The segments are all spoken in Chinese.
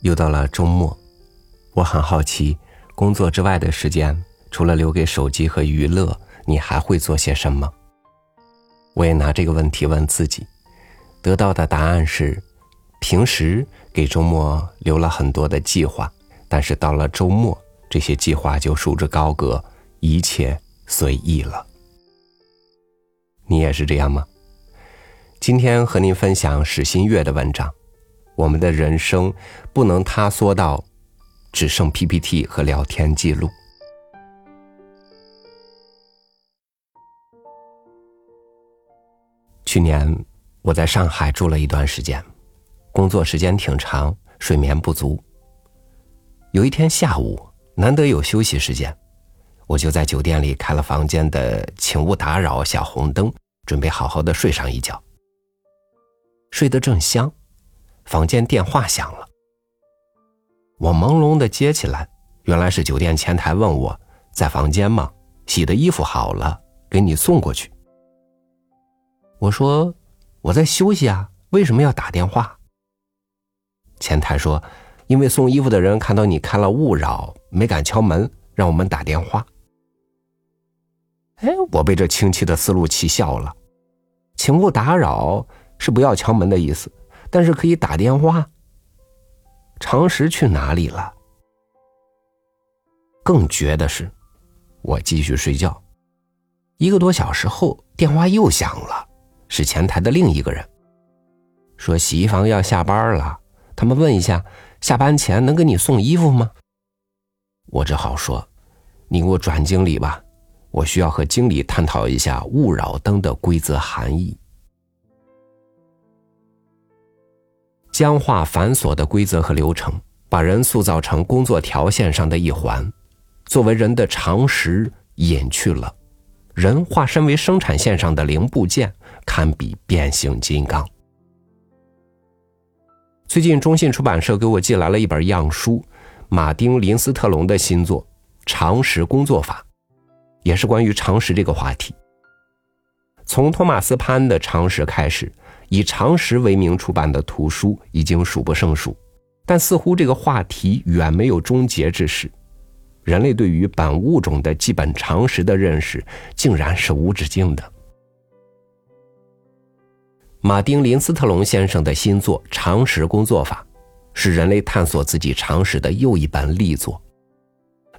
又到了周末，我很好奇，工作之外的时间，除了留给手机和娱乐，你还会做些什么？我也拿这个问题问自己，得到的答案是：平时给周末留了很多的计划，但是到了周末，这些计划就束之高阁，一切随意了。你也是这样吗？今天和您分享史新月的文章。我们的人生不能塌缩到只剩 PPT 和聊天记录。去年我在上海住了一段时间，工作时间挺长，睡眠不足。有一天下午，难得有休息时间，我就在酒店里开了房间的“请勿打扰”小红灯，准备好好的睡上一觉。睡得正香。房间电话响了，我朦胧的接起来，原来是酒店前台问我在房间吗？洗的衣服好了，给你送过去。我说我在休息啊，为什么要打电话？前台说，因为送衣服的人看到你开了勿扰，没敢敲门，让我们打电话。哎，我被这清奇的思路气笑了，请勿打扰是不要敲门的意思。但是可以打电话。常识去哪里了？更绝的是，我继续睡觉。一个多小时后，电话又响了，是前台的另一个人，说洗衣房要下班了，他们问一下，下班前能给你送衣服吗？我只好说，你给我转经理吧，我需要和经理探讨一下勿扰灯的规则含义。僵化繁琐的规则和流程，把人塑造成工作条线上的一环，作为人的常识隐去了，人化身为生产线上的零部件，堪比变形金刚。最近，中信出版社给我寄来了一本样书，马丁·林斯特龙的新作《常识工作法》，也是关于常识这个话题。从托马斯·潘的常识开始。以常识为名出版的图书已经数不胜数，但似乎这个话题远没有终结之时。人类对于本物种的基本常识的认识，竟然是无止境的。马丁·林斯特龙先生的新作《常识工作法》，是人类探索自己常识的又一本力作。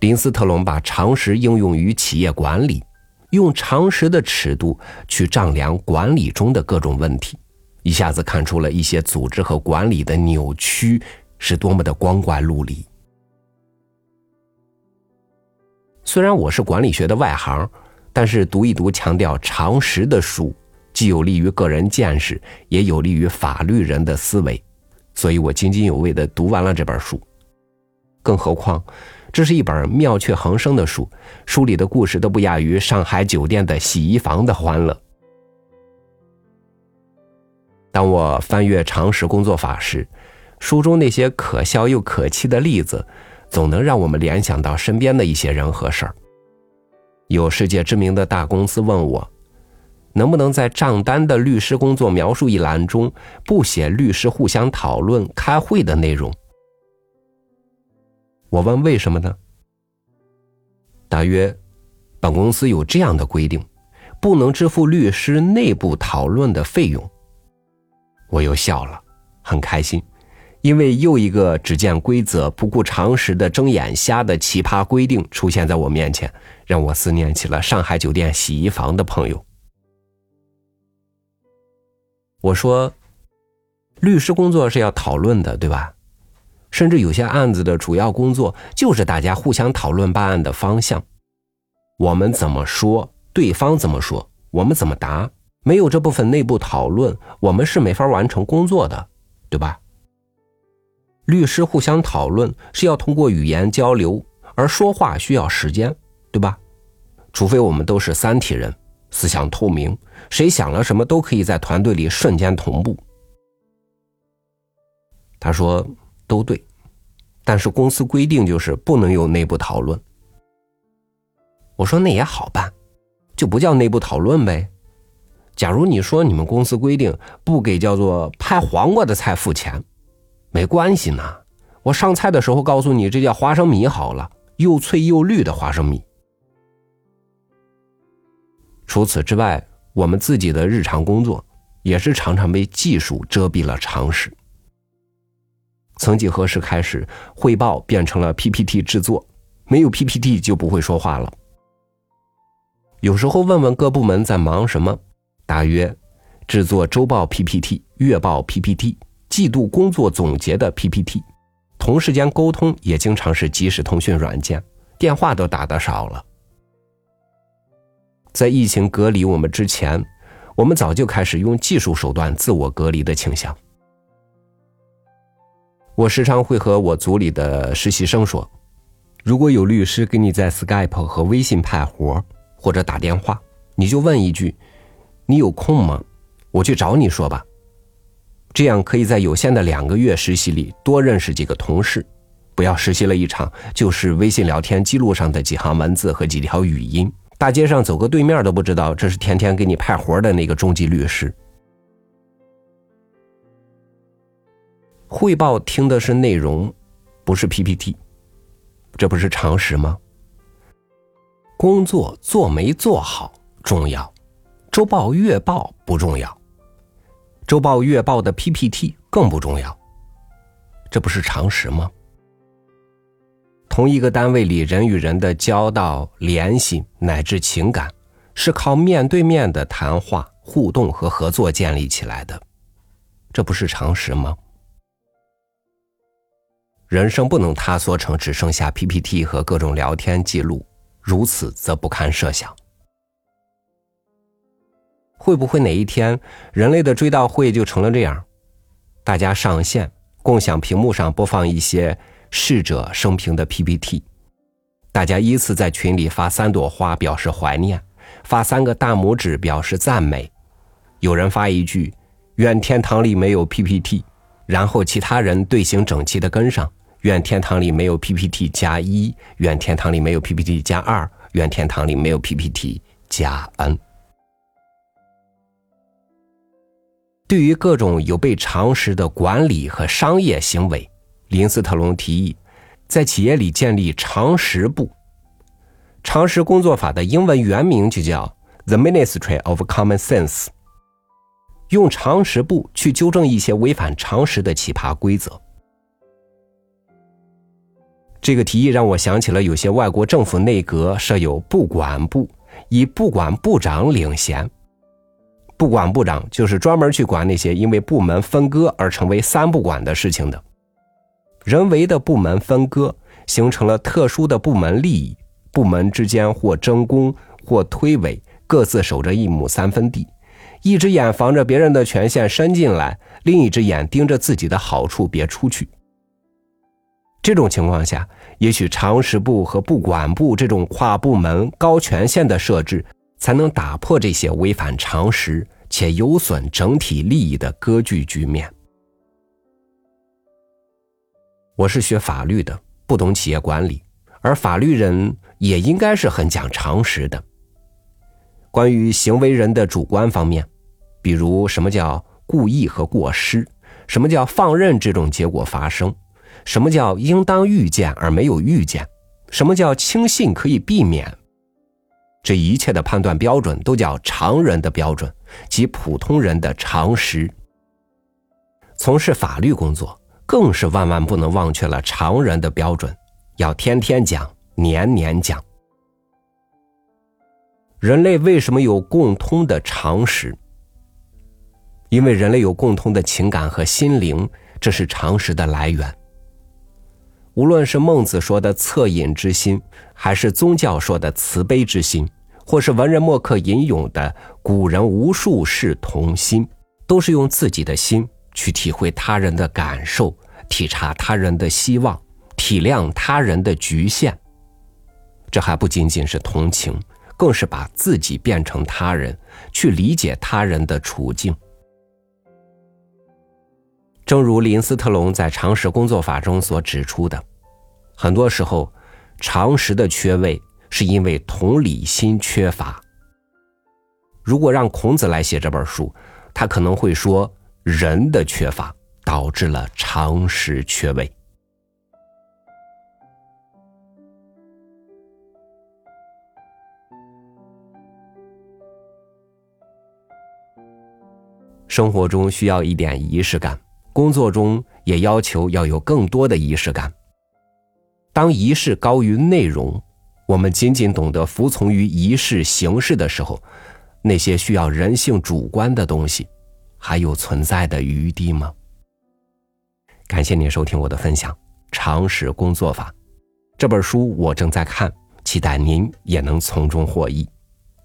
林斯特龙把常识应用于企业管理，用常识的尺度去丈量管理中的各种问题。一下子看出了一些组织和管理的扭曲是多么的光怪陆离。虽然我是管理学的外行，但是读一读强调常识的书，既有利于个人见识，也有利于法律人的思维，所以我津津有味的读完了这本书。更何况，这是一本妙趣横生的书，书里的故事都不亚于上海酒店的洗衣房的欢乐。当我翻阅常识工作法时，书中那些可笑又可气的例子，总能让我们联想到身边的一些人和事儿。有世界知名的大公司问我，能不能在账单的律师工作描述一栏中不写律师互相讨论开会的内容？我问为什么呢？大约，本公司有这样的规定，不能支付律师内部讨论的费用。我又笑了，很开心，因为又一个只见规则不顾常识的睁眼瞎的奇葩规定出现在我面前，让我思念起了上海酒店洗衣房的朋友。我说，律师工作是要讨论的，对吧？甚至有些案子的主要工作就是大家互相讨论办案的方向，我们怎么说，对方怎么说，我们怎么答。没有这部分内部讨论，我们是没法完成工作的，对吧？律师互相讨论是要通过语言交流，而说话需要时间，对吧？除非我们都是三体人，思想透明，谁想了什么都可以在团队里瞬间同步。他说都对，但是公司规定就是不能有内部讨论。我说那也好办，就不叫内部讨论呗。假如你说你们公司规定不给叫做拍黄瓜的菜付钱，没关系呢，我上菜的时候告诉你，这叫花生米好了，又脆又绿的花生米。除此之外，我们自己的日常工作也是常常被技术遮蔽了常识。曾几何时开始，汇报变成了 PPT 制作，没有 PPT 就不会说话了。有时候问问各部门在忙什么，大约制作周报 PPT、月报 PPT、季度工作总结的 PPT，同事间沟通也经常是即时通讯软件，电话都打得少了。在疫情隔离我们之前，我们早就开始用技术手段自我隔离的倾向。我时常会和我组里的实习生说：“如果有律师给你在 Skype 和微信派活或者打电话，你就问一句：‘你有空吗？我去找你说吧。’这样可以在有限的两个月实习里多认识几个同事，不要实习了一场就是微信聊天记录上的几行文字和几条语音，大街上走个对面都不知道这是天天给你派活的那个中级律师。”汇报听的是内容，不是 PPT，这不是常识吗？工作做没做好重要，周报月报不重要，周报月报的 PPT 更不重要，这不是常识吗？同一个单位里人与人的交道、联系乃至情感，是靠面对面的谈话、互动和合作建立起来的，这不是常识吗？人生不能塌缩成只剩下 PPT 和各种聊天记录，如此则不堪设想。会不会哪一天，人类的追悼会就成了这样？大家上线，共享屏幕上播放一些逝者生平的 PPT，大家依次在群里发三朵花表示怀念，发三个大拇指表示赞美，有人发一句“愿天堂里没有 PPT”，然后其他人队形整齐的跟上。愿天堂里没有 PPT 加一，愿天堂里没有 PPT 加二，愿天堂里没有 PPT 加 n。对于各种有悖常识的管理和商业行为，林斯特隆提议在企业里建立常识部。常识工作法的英文原名就叫 The Ministry of Common Sense，用常识部去纠正一些违反常识的奇葩规则。这个提议让我想起了有些外国政府内阁设有部管部，以部管部长领衔。部管部长就是专门去管那些因为部门分割而成为三不管的事情的。人为的部门分割形成了特殊的部门利益，部门之间或争功或推诿，各自守着一亩三分地，一只眼防着别人的权限伸进来，另一只眼盯着自己的好处别出去。这种情况下，也许常识部和部管部这种跨部门高权限的设置，才能打破这些违反常识且有损整体利益的割据局面。我是学法律的，不懂企业管理，而法律人也应该是很讲常识的。关于行为人的主观方面，比如什么叫故意和过失，什么叫放任这种结果发生。什么叫应当预见而没有预见？什么叫轻信可以避免？这一切的判断标准都叫常人的标准，即普通人的常识。从事法律工作，更是万万不能忘却了常人的标准，要天天讲，年年讲。人类为什么有共通的常识？因为人类有共通的情感和心灵，这是常识的来源。无论是孟子说的恻隐之心，还是宗教说的慈悲之心，或是文人墨客吟咏的古人无数世同心，都是用自己的心去体会他人的感受，体察他人的希望，体谅他人的局限。这还不仅仅是同情，更是把自己变成他人，去理解他人的处境。正如林斯特龙在常识工作法中所指出的很多时候常识的缺位是因为同理心缺乏。如果让孔子来写这本书他可能会说人的缺乏导致了常识缺位。生活中需要一点仪式感工作中也要求要有更多的仪式感。当仪式高于内容，我们仅仅懂得服从于仪式形式的时候，那些需要人性主观的东西，还有存在的余地吗？感谢您收听我的分享《常识工作法》这本书，我正在看，期待您也能从中获益。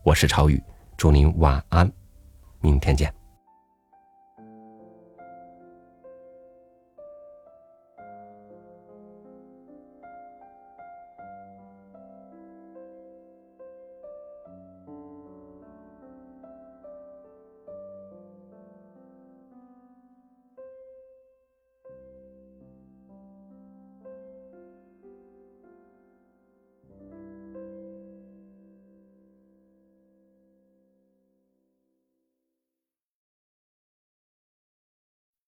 我是超宇，祝您晚安，明天见。